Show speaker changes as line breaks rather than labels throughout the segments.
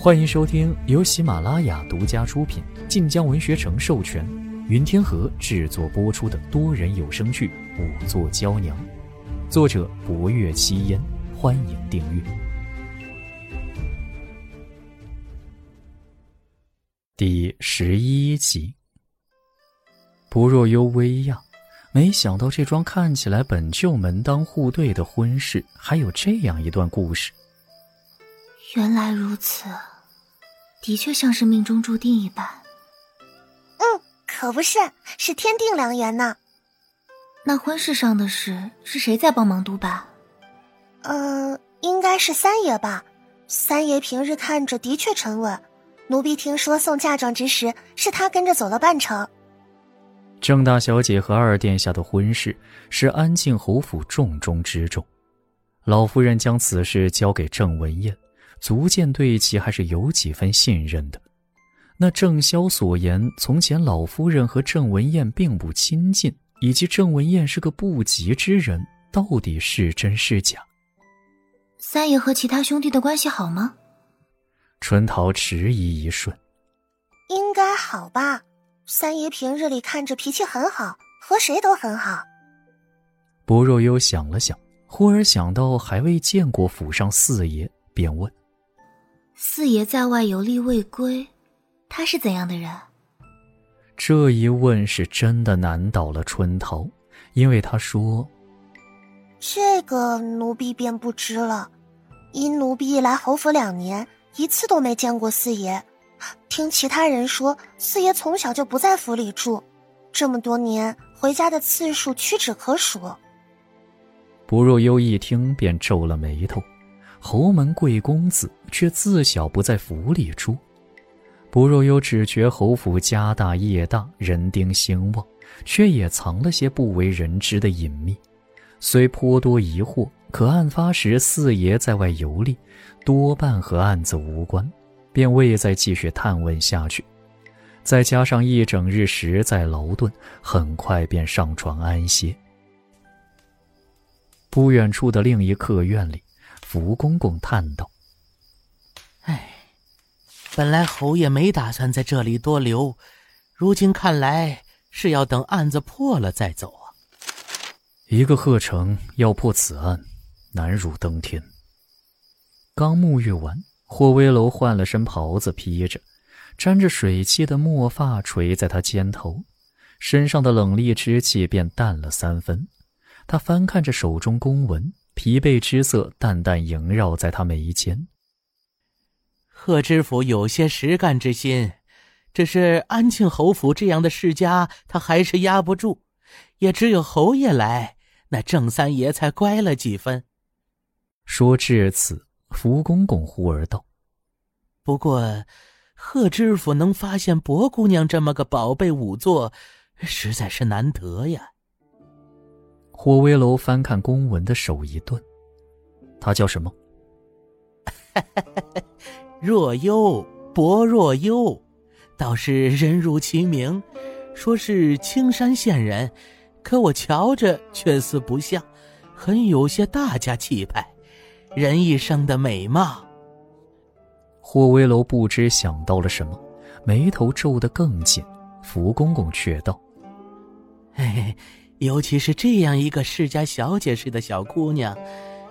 欢迎收听由喜马拉雅独家出品、晋江文学城授权、云天河制作播出的多人有声剧《五座娇娘》，作者：博月七烟。欢迎订阅。第十一集，不若幽微呀。没想到这桩看起来本就门当户对的婚事，还有这样一段故事。
原来如此，的确像是命中注定一般。
嗯，可不是，是天定良缘呢。
那婚事上的事是谁在帮忙督办？
嗯，应该是三爷吧。三爷平日看着的确沉稳，奴婢听说送嫁妆之时，是他跟着走了半程。
郑大小姐和二殿下的婚事是安庆侯府重中之重，老夫人将此事交给郑文燕，足见对其还是有几分信任的。那郑潇所言，从前老夫人和郑文燕并不亲近，以及郑文燕是个不吉之人，到底是真是假？
三爷和其他兄弟的关系好吗？
春桃迟疑一瞬，
应该好吧。三爷平日里看着脾气很好，和谁都很好。
薄若幽想了想，忽而想到还未见过府上四爷，便问：“
四爷在外游历未归，他是怎样的人？”
这一问是真的难倒了春桃，因为他说：“
这个奴婢便不知了，因奴婢来侯府两年，一次都没见过四爷。”听其他人说，四爷从小就不在府里住，这么多年回家的次数屈指可数。
不若幽一听便皱了眉头，侯门贵公子却自小不在府里住。不若幽只觉侯府家大业大，人丁兴旺，却也藏了些不为人知的隐秘，虽颇多疑惑，可案发时四爷在外游历，多半和案子无关。便未再继续探问下去，再加上一整日实在劳顿，很快便上床安歇。不远处的另一客院里，福公公叹道：“
哎，本来侯爷没打算在这里多留，如今看来是要等案子破了再走啊。
一个贺成要破此案，难如登天。”刚沐浴完。霍威楼换了身袍子披着，沾着水汽的墨发垂在他肩头，身上的冷冽之气便淡了三分。他翻看着手中公文，疲惫之色淡淡萦绕在他眉间。
贺知府有些实干之心，只是安庆侯府这样的世家，他还是压不住。也只有侯爷来，那郑三爷才乖了几分。
说至此。福公公忽而道：“
不过，贺知府能发现薄姑娘这么个宝贝仵作，实在是难得呀。”
霍威楼翻看公文的手一顿，他叫什么？
若幽，薄若幽，倒是人如其名，说是青山县人，可我瞧着却似不像，很有些大家气派。人一生的美貌。
霍威楼不知想到了什么，眉头皱得更紧。福公公却道：“
嘿嘿，尤其是这样一个世家小姐似的小姑娘，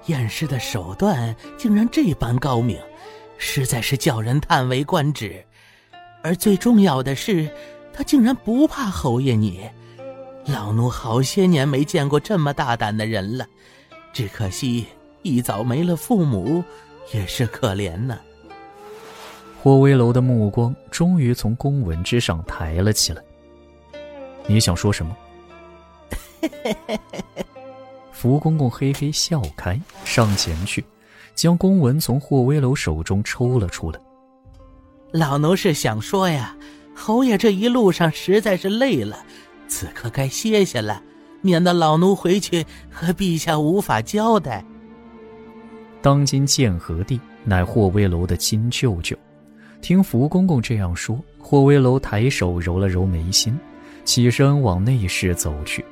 验尸的手段竟然这般高明，实在是叫人叹为观止。而最重要的是，她竟然不怕侯爷你。老奴好些年没见过这么大胆的人了，只可惜。”一早没了父母，也是可怜呢。
霍威楼的目光终于从公文之上抬了起来。你想说什么？福公公嘿嘿笑开，上前去，将公文从霍威楼手中抽了出来。
老奴是想说呀，侯爷这一路上实在是累了，此刻该歇歇了，免得老奴回去和陛下无法交代。
当今建和帝乃霍威楼的亲舅舅，听福公公这样说，霍威楼抬手揉了揉眉心，起身往内室走去。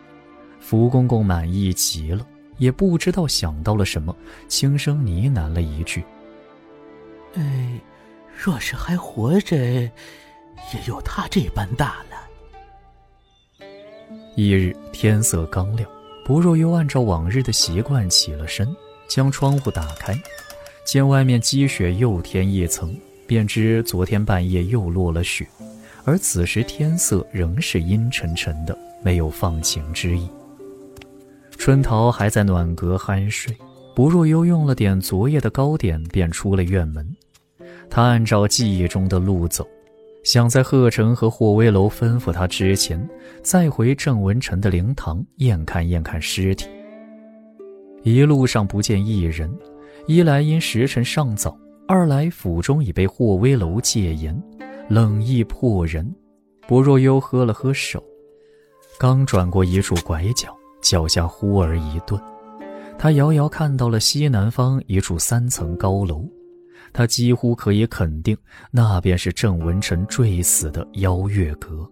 福公公满意极了，也不知道想到了什么，轻声呢喃了一句：“
哎，若是还活着，也有他这般大了。
一日天色刚亮，不若又按照往日的习惯起了身，将窗户打开，见外面积雪又添一层，便知昨天半夜又落了雪。而此时天色仍是阴沉沉的，没有放晴之意。春桃还在暖阁酣睡，不若又用了点昨夜的糕点，便出了院门。他按照记忆中的路走，想在贺成和霍威楼吩咐他之前，再回郑文臣的灵堂验看验看尸体。一路上不见一人，一来因时辰尚早，二来府中已被霍威楼戒严，冷意迫人。不若幽喝了喝手，刚转过一处拐角，脚下忽而一顿，他遥遥看到了西南方一处三层高楼。他几乎可以肯定，那便是郑文臣坠死的邀月阁。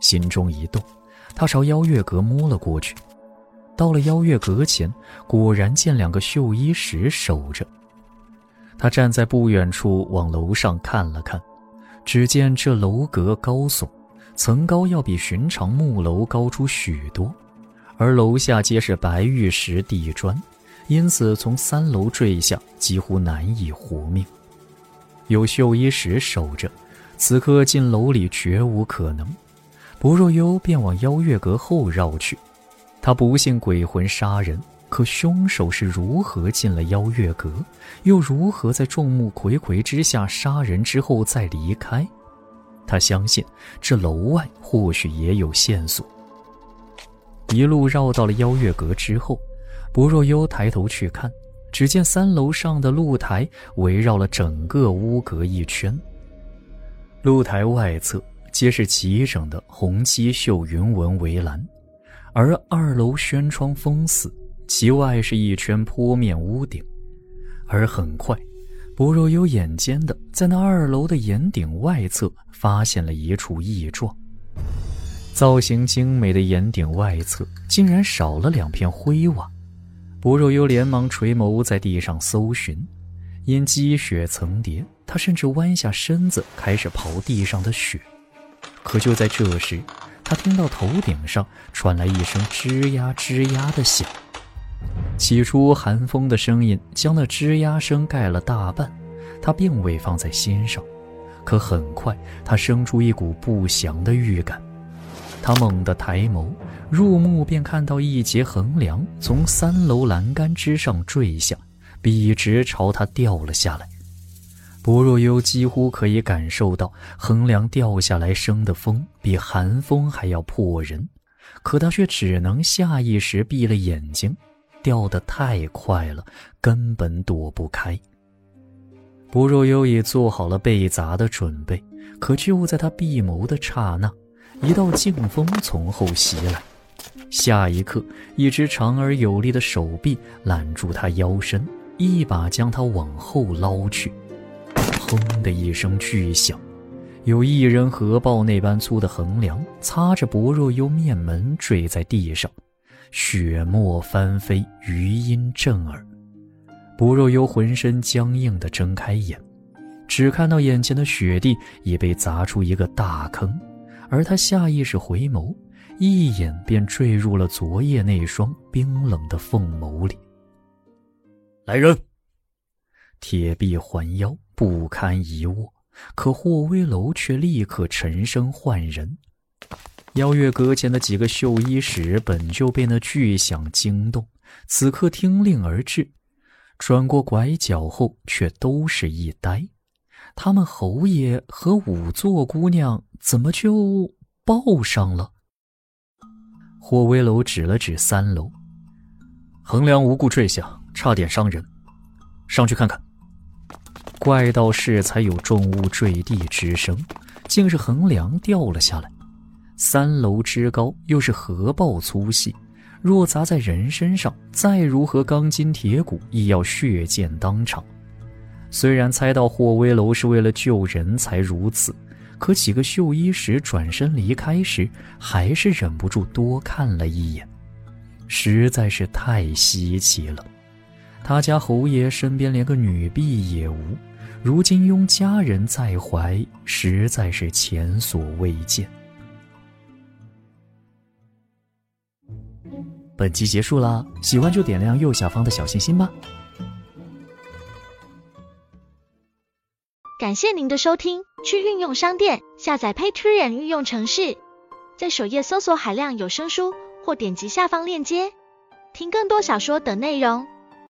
心中一动，他朝邀月阁摸了过去。到了邀月阁前，果然见两个绣衣使守着。他站在不远处往楼上看了看，只见这楼阁高耸，层高要比寻常木楼高出许多，而楼下皆是白玉石地砖。因此，从三楼坠下几乎难以活命。有绣衣使守着，此刻进楼里绝无可能。不若幽便往邀月阁后绕去。他不信鬼魂杀人，可凶手是如何进了邀月阁，又如何在众目睽睽之下杀人之后再离开？他相信这楼外或许也有线索。一路绕到了邀月阁之后。不若幽抬头去看，只见三楼上的露台围绕了整个屋阁一圈。露台外侧皆是齐整的红漆绣云纹围栏，而二楼轩窗封死，其外是一圈坡面屋顶。而很快，不若幽眼尖的在那二楼的檐顶外侧发现了一处异状：造型精美的檐顶外侧竟然少了两片灰瓦。不若幽连忙垂眸在地上搜寻，因积雪层叠，他甚至弯下身子开始刨地上的雪。可就在这时，他听到头顶上传来一声吱呀吱呀的响。起初寒风的声音将那吱呀声盖了大半，他并未放在心上。可很快，他生出一股不祥的预感。他猛地抬眸。入目便看到一截横梁从三楼栏杆之上坠下，笔直朝他掉了下来。薄若幽几乎可以感受到横梁掉下来生的风比寒风还要破人，可他却只能下意识闭了眼睛，掉得太快了，根本躲不开。薄若幽已做好了被砸的准备，可就在他闭眸的刹那，一道劲风从后袭来。下一刻，一只长而有力的手臂揽住他腰身，一把将他往后捞去。砰的一声巨响，有一人合抱那般粗的横梁擦着薄若幽面门坠在地上，血沫翻飞，余音震耳。不若幽浑身僵硬地睁开眼，只看到眼前的雪地已被砸出一个大坑，而他下意识回眸。一眼便坠入了昨夜那双冰冷的凤眸里。来人！铁臂环腰，不堪一握。可霍威楼却立刻沉声唤人。邀月阁前的几个绣衣使本就被那巨响惊动，此刻听令而至，转过拐角后却都是一呆。他们侯爷和五座姑娘怎么就抱上了？霍威楼指了指三楼，横梁无故坠下，差点伤人，上去看看。怪道是才有重物坠地之声，竟是横梁掉了下来。三楼之高，又是合抱粗细，若砸在人身上，再如何钢筋铁骨，亦要血溅当场。虽然猜到霍威楼是为了救人才如此。可几个绣衣使转身离开时，还是忍不住多看了一眼，实在是太稀奇了。他家侯爷身边连个女婢也无，如今拥佳人在怀，实在是前所未见。本集结束啦，喜欢就点亮右下方的小心心吧。
感谢您的收听，去运用商店下载 Patreon 运用城市，在首页搜索海量有声书，或点击下方链接听更多小说等内容。